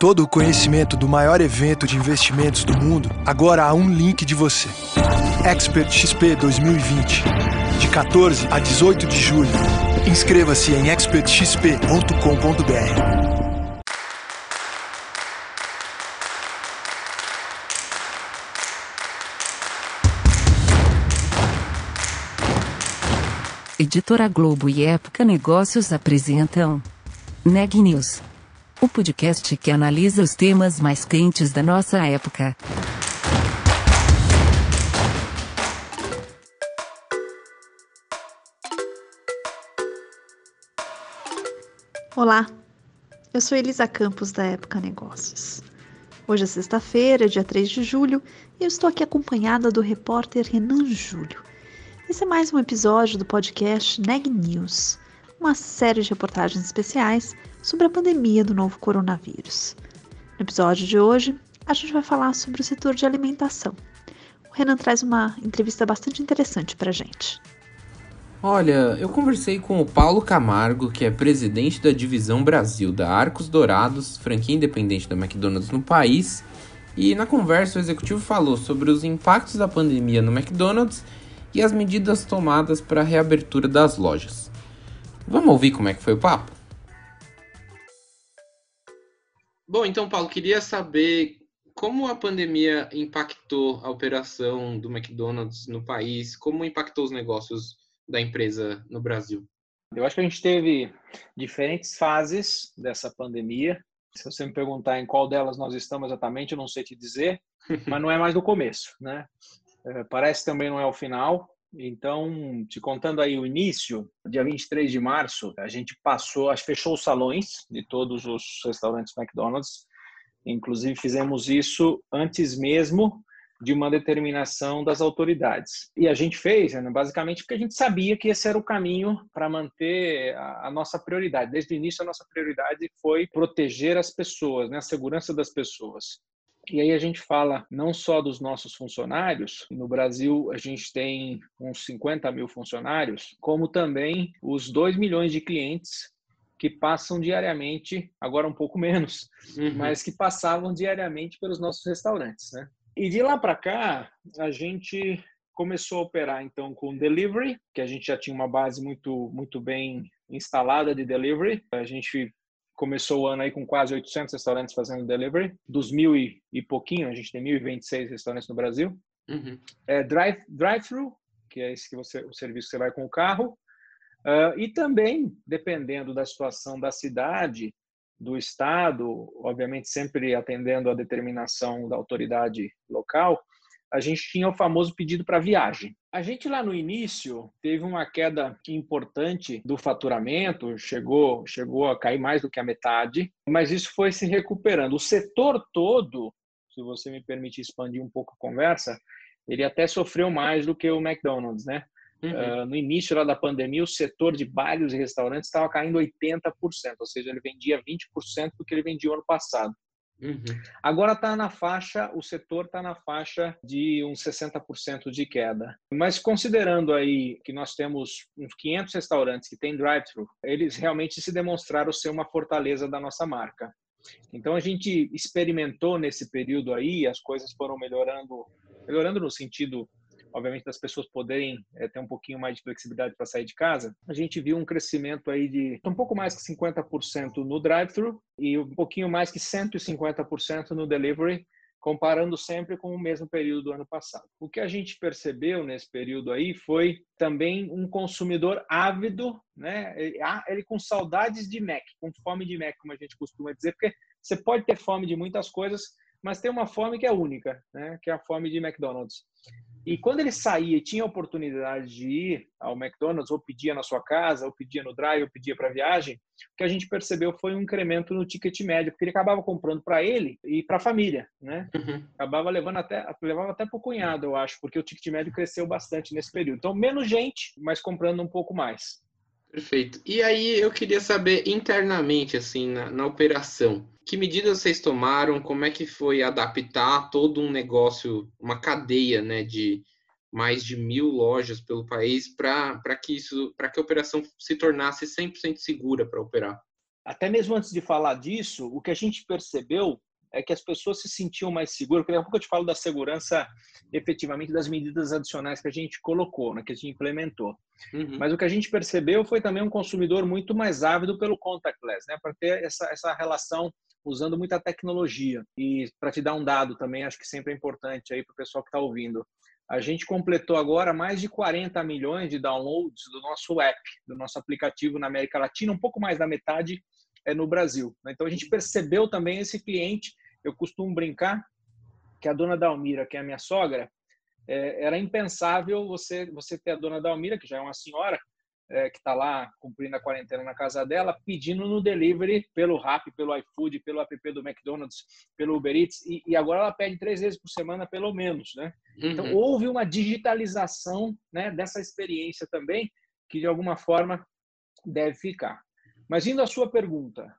todo o conhecimento do maior evento de investimentos do mundo, agora há um link de você. Expert XP 2020, de 14 a 18 de julho. Inscreva-se em expertxp.com.br. Editora Globo e Época Negócios apresentam Neg News, o podcast que analisa os temas mais quentes da nossa época. Olá, eu sou Elisa Campos da Época Negócios. Hoje é sexta-feira, dia 3 de julho, e eu estou aqui acompanhada do repórter Renan Júlio esse é mais um episódio do podcast Neg News, uma série de reportagens especiais sobre a pandemia do novo coronavírus. No episódio de hoje, a gente vai falar sobre o setor de alimentação. O Renan traz uma entrevista bastante interessante para gente. Olha, eu conversei com o Paulo Camargo, que é presidente da divisão Brasil da Arcos Dourados, franquia independente da McDonald's no país. E na conversa, o executivo falou sobre os impactos da pandemia no McDonald's e as medidas tomadas para a reabertura das lojas. Vamos ouvir como é que foi o papo? Bom, então, Paulo, queria saber como a pandemia impactou a operação do McDonald's no país, como impactou os negócios da empresa no Brasil. Eu acho que a gente teve diferentes fases dessa pandemia. Se você me perguntar em qual delas nós estamos exatamente, eu não sei te dizer, mas não é mais do começo, né? É, parece também não é o final. Então, te contando aí o início, dia 23 de março, a gente passou, acho fechou os salões de todos os restaurantes McDonald's. Inclusive, fizemos isso antes mesmo de uma determinação das autoridades. E a gente fez, né, basicamente, porque a gente sabia que esse era o caminho para manter a, a, nossa prioridade. Desde o início, a nossa prioridade foi proteger as pessoas, né, a segurança das pessoas. E aí a gente fala não só dos nossos funcionários, no Brasil a gente tem uns 50 mil funcionários, como também os 2 milhões de clientes que passam diariamente, agora um pouco menos, uhum. mas que passavam diariamente pelos nossos restaurantes, né? E de lá para cá, a gente começou a operar então com delivery, que a gente já tinha uma base muito muito bem instalada de delivery. A gente começou o ano aí com quase 800 restaurantes fazendo delivery, dos mil e, e pouquinho, a gente tem 1.026 restaurantes no Brasil. Uhum. É, drive, drive-thru, que é esse que você, o serviço que você vai com o carro. Uh, e também, dependendo da situação da cidade, do estado, obviamente sempre atendendo à determinação da autoridade local, a gente tinha o famoso pedido para viagem. A gente lá no início teve uma queda importante do faturamento, chegou, chegou a cair mais do que a metade, mas isso foi se recuperando. O setor todo, se você me permite expandir um pouco a conversa, ele até sofreu mais do que o McDonald's, né? Uhum. Uh, no início lá da pandemia, o setor de bares e restaurantes estava caindo 80%, ou seja, ele vendia 20% do que ele vendia ano passado. Uhum. Agora está na faixa, o setor está na faixa de uns 60% de queda. Mas considerando aí que nós temos uns 500 restaurantes que têm drive-thru, eles realmente se demonstraram ser uma fortaleza da nossa marca. Então a gente experimentou nesse período aí, as coisas foram melhorando, melhorando no sentido obviamente das pessoas poderem é, ter um pouquinho mais de flexibilidade para sair de casa, a gente viu um crescimento aí de um pouco mais que 50% no drive-thru e um pouquinho mais que 150% no delivery, comparando sempre com o mesmo período do ano passado. O que a gente percebeu nesse período aí foi também um consumidor ávido, né? Ele com saudades de Mac, com fome de Mac, como a gente costuma dizer, porque você pode ter fome de muitas coisas, mas tem uma fome que é única, né? Que é a fome de McDonald's. E quando ele saía e tinha a oportunidade de ir ao McDonald's, ou pedia na sua casa, ou pedia no drive, ou pedia para viagem, o que a gente percebeu foi um incremento no ticket médio, porque ele acabava comprando para ele e para a família, né? Uhum. Acabava levando até, levava até para o cunhado, eu acho, porque o ticket médio cresceu bastante nesse período. Então, menos gente, mas comprando um pouco mais. Perfeito. E aí eu queria saber internamente, assim, na, na, operação, que medidas vocês tomaram? Como é que foi adaptar todo um negócio, uma cadeia, né, de mais de mil lojas pelo país para que isso, para que a operação se tornasse 100% segura para operar? até mesmo antes de falar disso, o que a gente percebeu é que as pessoas se sentiam mais seguras. Daqui a pouco eu te falo da segurança, efetivamente, das medidas adicionais que a gente colocou, né, que a gente implementou. Uhum. Mas o que a gente percebeu foi também um consumidor muito mais ávido pelo contactless, né, para ter essa, essa relação usando muita tecnologia. E para te dar um dado também, acho que sempre é importante aí para o pessoal que está ouvindo. A gente completou agora mais de 40 milhões de downloads do nosso app, do nosso aplicativo na América Latina, um pouco mais da metade é no Brasil. Né? Então a gente percebeu também esse cliente. Eu costumo brincar que a dona Dalmira, que é a minha sogra, é, era impensável você você ter a dona Dalmira, que já é uma senhora, é, que está lá cumprindo a quarentena na casa dela, pedindo no delivery pelo Rappi, pelo iFood, pelo app do McDonald's, pelo Uber Eats, e, e agora ela pede três vezes por semana, pelo menos, né? Então, uhum. Então, houve uma digitalização né, dessa experiência também, que de alguma forma deve ficar. Mas indo à sua pergunta,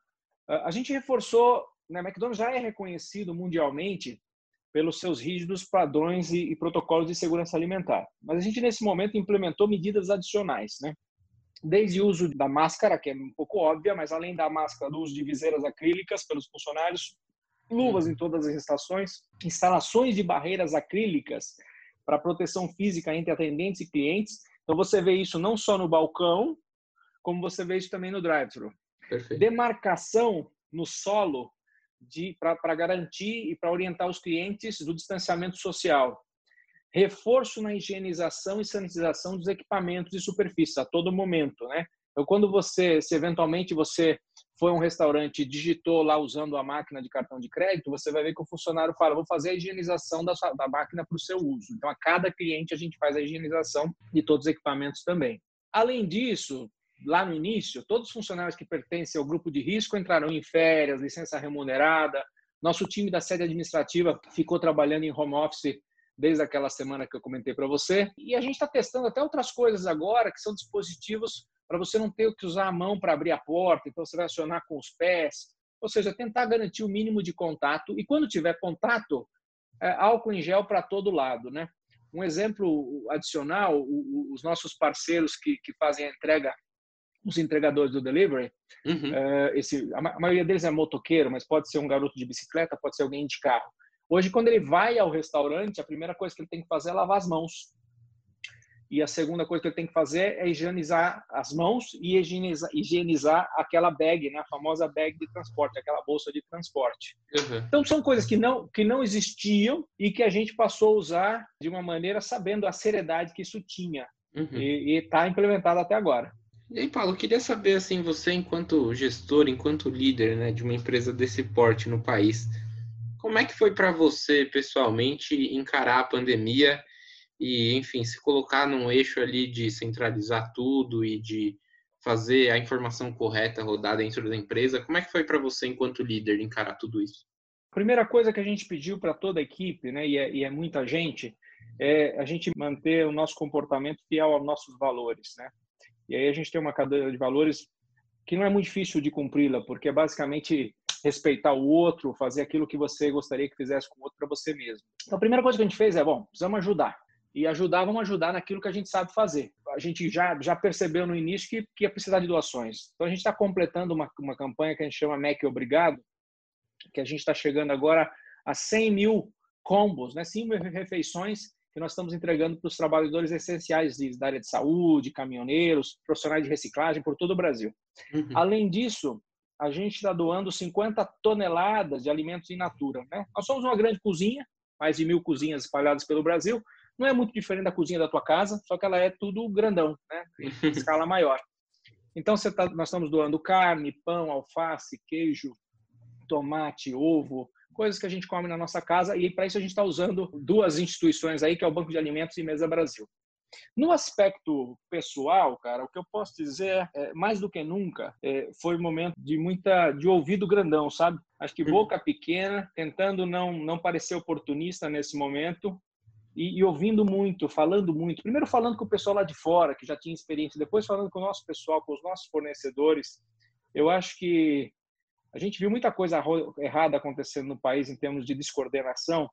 a gente reforçou, né, McDonald's já é reconhecido mundialmente pelos seus rígidos padrões e, e, protocolos de segurança alimentar. Mas a gente, nesse momento, implementou medidas adicionais, né? desde o uso da máscara, que é um pouco óbvia, mas além da máscara, do uso de viseiras acrílicas pelos funcionários, luvas em todas as estações, instalações de barreiras acrílicas para proteção física entre atendentes e clientes. Então você vê isso não só no balcão, como você vê isso também no drive-thru. Demarcação no solo para garantir e para orientar os clientes do distanciamento social reforço na higienização e sanitização dos equipamentos e superfícies a todo momento, né? Então, quando você, se eventualmente você foi a um restaurante digitou lá usando a máquina de cartão de crédito, você vai ver que o funcionário fala, vou fazer a higienização da, sua, da máquina para o seu uso. Então, a cada cliente a gente faz a higienização de todos os equipamentos também. Além disso, lá no início, todos os funcionários que pertencem ao grupo de risco entraram em férias, licença remunerada. Nosso time da sede administrativa ficou trabalhando em home office desde aquela semana que eu comentei para você. E a gente está testando até outras coisas agora, que são dispositivos para você não ter que usar a mão para abrir a porta, então você vai acionar com os pés. Ou seja, tentar garantir o mínimo de contato. E quando tiver contato, é, álcool em gel para todo lado, né? Um exemplo adicional, os nossos parceiros que, que fazem a entrega, os entregadores do delivery, uhum. É, esse, a maioria deles é motoqueiro, mas pode ser um garoto de bicicleta, pode ser alguém de carro. Hoje, quando ele vai ao restaurante, a primeira coisa que ele tem que fazer é lavar as mãos. E a segunda coisa que ele tem que fazer é higienizar as mãos e higienizar, higienizar aquela bag, né? a famosa bag de transporte, aquela bolsa de transporte. Uhum. Então, são coisas que não, que não existiam e que a gente passou a usar de uma maneira sabendo a seriedade que isso tinha. Uhum. E está implementado até agora. E aí, Paulo, queria saber, assim, você enquanto gestor, enquanto líder né, de uma empresa desse porte no país, como é que foi para você, pessoalmente, encarar a pandemia e, enfim, se colocar num eixo ali de centralizar tudo e de fazer a informação correta rodar dentro da empresa? Como é que foi para você, enquanto líder, encarar tudo isso? A primeira coisa que a gente pediu para toda a equipe, né, e é, e é muita gente, é a gente manter o nosso comportamento fiel aos nossos valores, né? E aí a gente tem uma cadeia de valores que não é muito difícil de cumpri-la, porque é basicamente respeitar o outro, fazer aquilo que você gostaria que fizesse com o outro para você mesmo. Então, a primeira coisa que a gente fez é, bom, precisamos ajudar. E ajudar, vamos ajudar naquilo que a gente sabe fazer. A gente já, já percebeu no início que, que ia precisar de doações. Então, a gente está completando uma, uma campanha que a gente chama MEC Obrigado, que a gente está chegando agora a 100 mil combos, né? 100 mil refeições que nós estamos entregando para os trabalhadores essenciais da área de saúde, caminhoneiros, profissionais de reciclagem por todo o Brasil. Uhum. Além disso, a gente está doando 50 toneladas de alimentos in natura. Né? Nós somos uma grande cozinha, mais de mil cozinhas espalhadas pelo Brasil. Não é muito diferente da cozinha da tua casa, só que ela é tudo grandão, né? em escala maior. Então, tá, nós estamos doando carne, pão, alface, queijo, tomate, ovo, coisas que a gente come na nossa casa. E para isso a gente está usando duas instituições aí, que é o Banco de Alimentos e Mesa Brasil. No aspecto pessoal, cara, o que eu posso dizer é, mais do que nunca, é, foi um momento de muita, de ouvido grandão, sabe? Acho que uhum. boca pequena, tentando não, não parecer oportunista nesse momento, e, e, ouvindo muito, falando muito. Primeiro falando com o pessoal lá de fora, que já tinha experiência, depois falando com o nosso pessoal, com os nossos fornecedores. Eu acho que a gente viu muita coisa errada acontecendo no país em termos de descoordenação,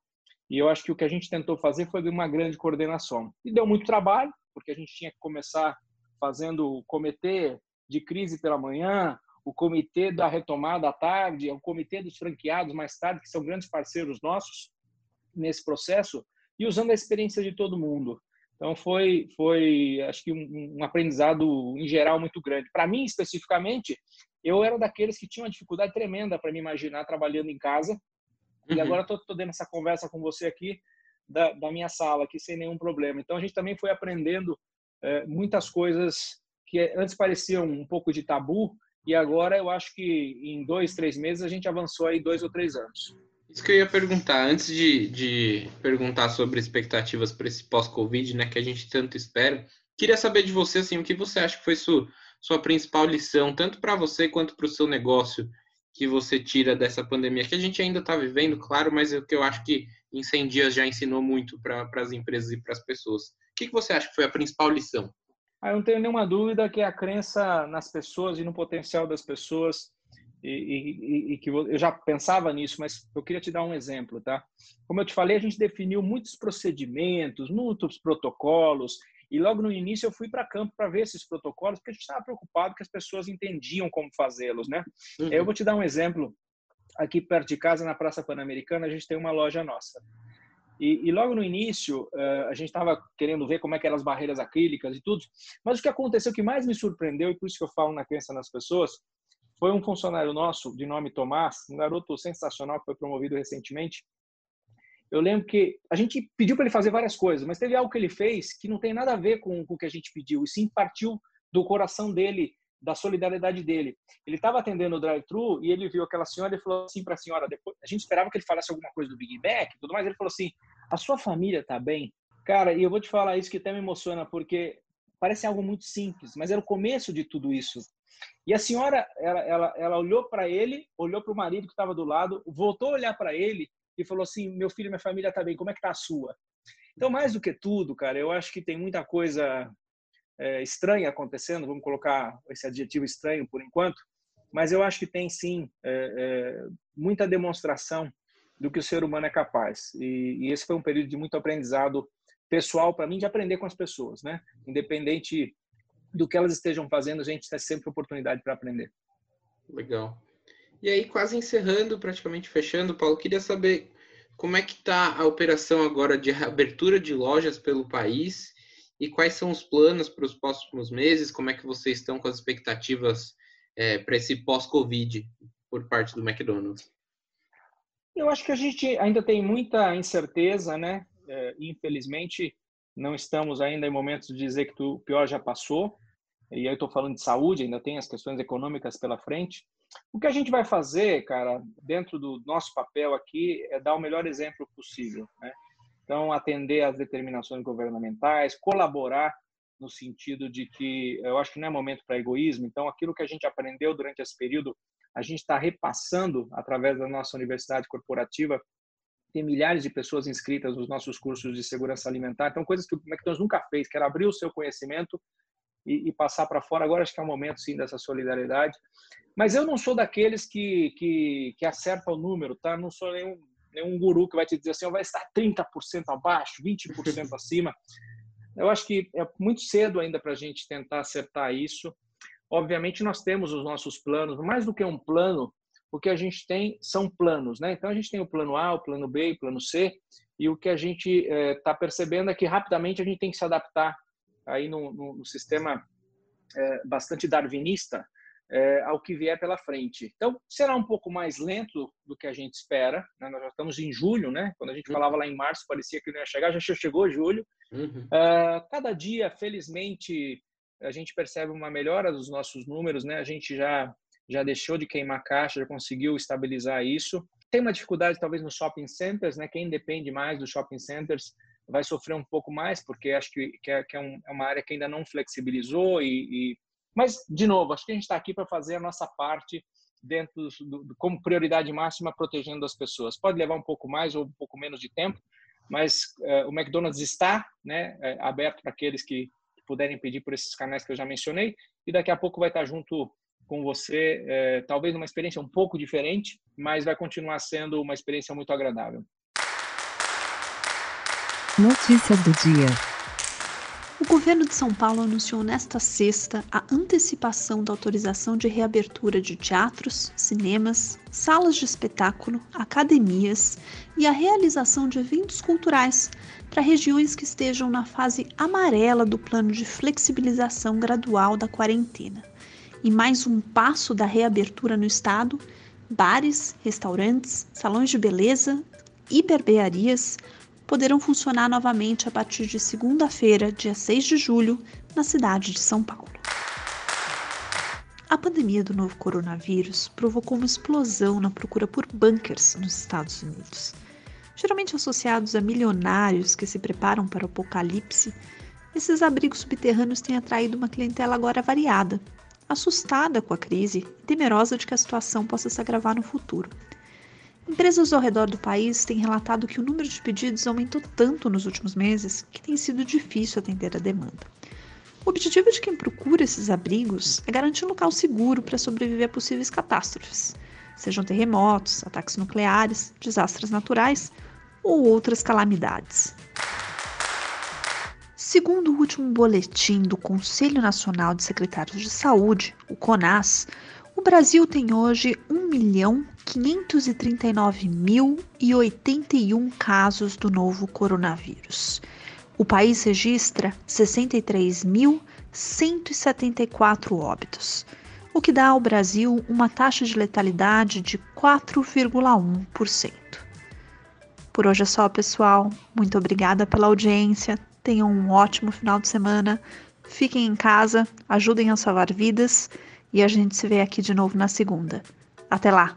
e eu acho que o que a gente tentou fazer foi uma grande coordenação. E deu muito trabalho, porque a gente tinha que começar fazendo o comitê de crise pela manhã, o comitê da retomada à tarde, o comitê dos franqueados mais tarde, que são grandes parceiros nossos nesse processo, e usando a experiência de todo mundo. Então foi, foi acho que um, um aprendizado em geral muito grande. Para mim especificamente, eu era daqueles que tinham uma dificuldade tremenda para me imaginar trabalhando em casa. Uhum. E agora estou tendo essa conversa com você aqui da, da, minha sala aqui sem nenhum problema. Então a gente também foi aprendendo é, muitas coisas que antes pareciam um pouco de tabu e agora eu acho que em dois, três meses a gente avançou aí dois ou três anos. Isso que eu ia perguntar, antes de, de perguntar sobre expectativas para esse pós-Covid, né, que a gente tanto espera, queria saber de você, assim, o que você acha que foi sua, sua principal lição, tanto para você quanto para o seu negócio, que você tira dessa pandemia, que a gente ainda está vivendo, claro, mas o que eu acho que em 100 dias já ensinou muito para as empresas e para as pessoas. O que, que você acha que foi a principal lição? Ah, eu não tenho nenhuma dúvida que a crença nas pessoas e no potencial das pessoas e, e, e, que eu já pensava nisso, mas eu queria te dar um exemplo, tá? Como eu te falei, a gente definiu muitos procedimentos, muitos protocolos, e logo no início eu fui para campo para ver esses protocolos, porque a gente estava preocupado que as pessoas entendiam como fazê-los, né? Uhum. Eu vou te dar um exemplo. Aqui perto de casa, na Praça Pan-Americana, a gente tem uma loja nossa. E, e logo no início, uh, a gente estava querendo ver como é que eram as barreiras acrílicas e tudo. Mas o que aconteceu, que mais me surpreendeu, e por isso que eu falo na crença nas pessoas, foi um funcionário nosso, de nome Tomás, um garoto sensacional que foi promovido recentemente. Eu lembro que a gente pediu para ele fazer várias coisas, mas teve algo que ele fez que não tem nada a ver com, com o que a gente pediu, e sim partiu do coração dele, da solidariedade dele. Ele estava atendendo o drive-thru e ele viu aquela senhora e falou assim para a senhora, depois, a gente esperava que ele falasse alguma coisa do Big Mac, tudo mais, ele falou assim: "A sua família está bem?" Cara, e eu vou te falar isso que até me emociona porque parece algo muito simples, mas era o começo de tudo isso. E a senhora, ela, ela, ela olhou para ele, olhou para o marido que estava do lado, voltou a olhar para ele e falou assim: "Meu filho, minha família está bem. Como é que está a sua?" Então, mais do que tudo, cara, eu acho que tem muita coisa é, estranha acontecendo. Vamos colocar esse adjetivo estranho por enquanto, mas eu acho que tem sim é, é, muita demonstração do que o ser humano é capaz. E, e esse foi um período de muito aprendizado pessoal para mim de aprender com as pessoas, né? Independente do que elas estejam fazendo, a gente tem sempre oportunidade para aprender. Legal. E aí, quase encerrando, praticamente fechando, Paulo, queria saber como é que está a operação agora de abertura de lojas pelo país e quais são os planos para os próximos meses, como é que vocês estão com as expectativas é, para esse pós-Covid por parte do McDonald's? Eu acho que a gente ainda tem muita incerteza, né? É, infelizmente, não estamos ainda em momentos de dizer que o pior já passou. E aí estou falando de saúde, ainda tem as questões econômicas pela frente. O que a gente vai fazer, cara, dentro do nosso papel aqui, é dar o melhor exemplo possível. Né? Então, atender às determinações governamentais, colaborar no sentido de que eu acho que não é momento para egoísmo. Então, aquilo que a gente aprendeu durante esse período, a gente está repassando através da nossa universidade corporativa tem milhares de pessoas inscritas nos nossos cursos de segurança alimentar. Então, coisas que o McDonald's nunca fez, que era abrir o seu conhecimento e, e passar para fora. Agora acho que é o momento, sim, dessa solidariedade. Mas eu não sou daqueles que, que, que acerta o número, tá? Não sou nenhum, nenhum guru que vai te dizer assim, oh, vai estar 30% abaixo, 20% acima. Eu acho que é muito cedo ainda para a gente tentar acertar isso. Obviamente, nós temos os nossos planos, mais do que um plano, o que a gente tem são planos, né? Então a gente tem o plano A, o plano B, o plano C, e o que a gente está eh, é, percebendo é que rapidamente a gente tem que se adaptar aí no, sistema é, bastante darwinista é, ao que vier pela frente. Então será um pouco mais lento do que a gente espera. Né? Nós já estamos em julho, né? Quando a gente falava lá em março parecia que não ia chegar, já chegou julho. Uhum. cada dia, felizmente, a gente percebe uma melhora dos nossos números, né? A gente já já deixou de queimar caixa, já conseguiu estabilizar isso. Tem uma dificuldade talvez nos shopping centers, né? Quem depende mais dos shopping centers vai sofrer um pouco mais, porque acho que, que, é, que é, um, é, uma área que ainda não flexibilizou e, e... mas de novo acho que a gente está aqui para fazer a nossa parte dentro do, do, como prioridade máxima protegendo as pessoas. Pode levar um pouco mais ou um pouco menos de tempo, mas uh, o McDonald's está né, é, aberto para aqueles que puderem pedir por esses canais que eu já mencionei e daqui a pouco vai estar junto com você, é, talvez uma experiência um pouco diferente, mas vai continuar sendo uma experiência muito agradável. Notícias do dia. O governo de São Paulo anunciou nesta sexta a antecipação da autorização de reabertura de teatros, cinemas, salas de espetáculo, academias e a realização de eventos culturais para regiões que estejam na fase amarela do plano de flexibilização gradual da quarentena. E mais um passo da reabertura no estado: bares, restaurantes, salões de beleza e barbearias poderão funcionar novamente a partir de segunda-feira, dia 6 de julho, na cidade de São Paulo. A pandemia do novo coronavírus provocou uma explosão na procura por bunkers nos Estados Unidos. Geralmente associados a milionários que se preparam para o apocalipse, esses abrigos subterrâneos têm atraído uma clientela agora variada, assustada com a crise e temerosa de que a situação possa se agravar no futuro. Empresas ao redor do país têm relatado que o número de pedidos aumentou tanto nos últimos meses que tem sido difícil atender a demanda. O objetivo de quem procura esses abrigos é garantir um local seguro para sobreviver a possíveis catástrofes, sejam terremotos, ataques nucleares, desastres naturais ou outras calamidades. Segundo o último boletim do Conselho Nacional de Secretários de Saúde, o CONAS, o Brasil tem hoje 1.539.081 casos do novo coronavírus. O país registra 63.174 óbitos, o que dá ao Brasil uma taxa de letalidade de 4,1%. Por hoje é só, pessoal. Muito obrigada pela audiência. Tenham um ótimo final de semana. Fiquem em casa, ajudem a salvar vidas e a gente se vê aqui de novo na segunda. Até lá!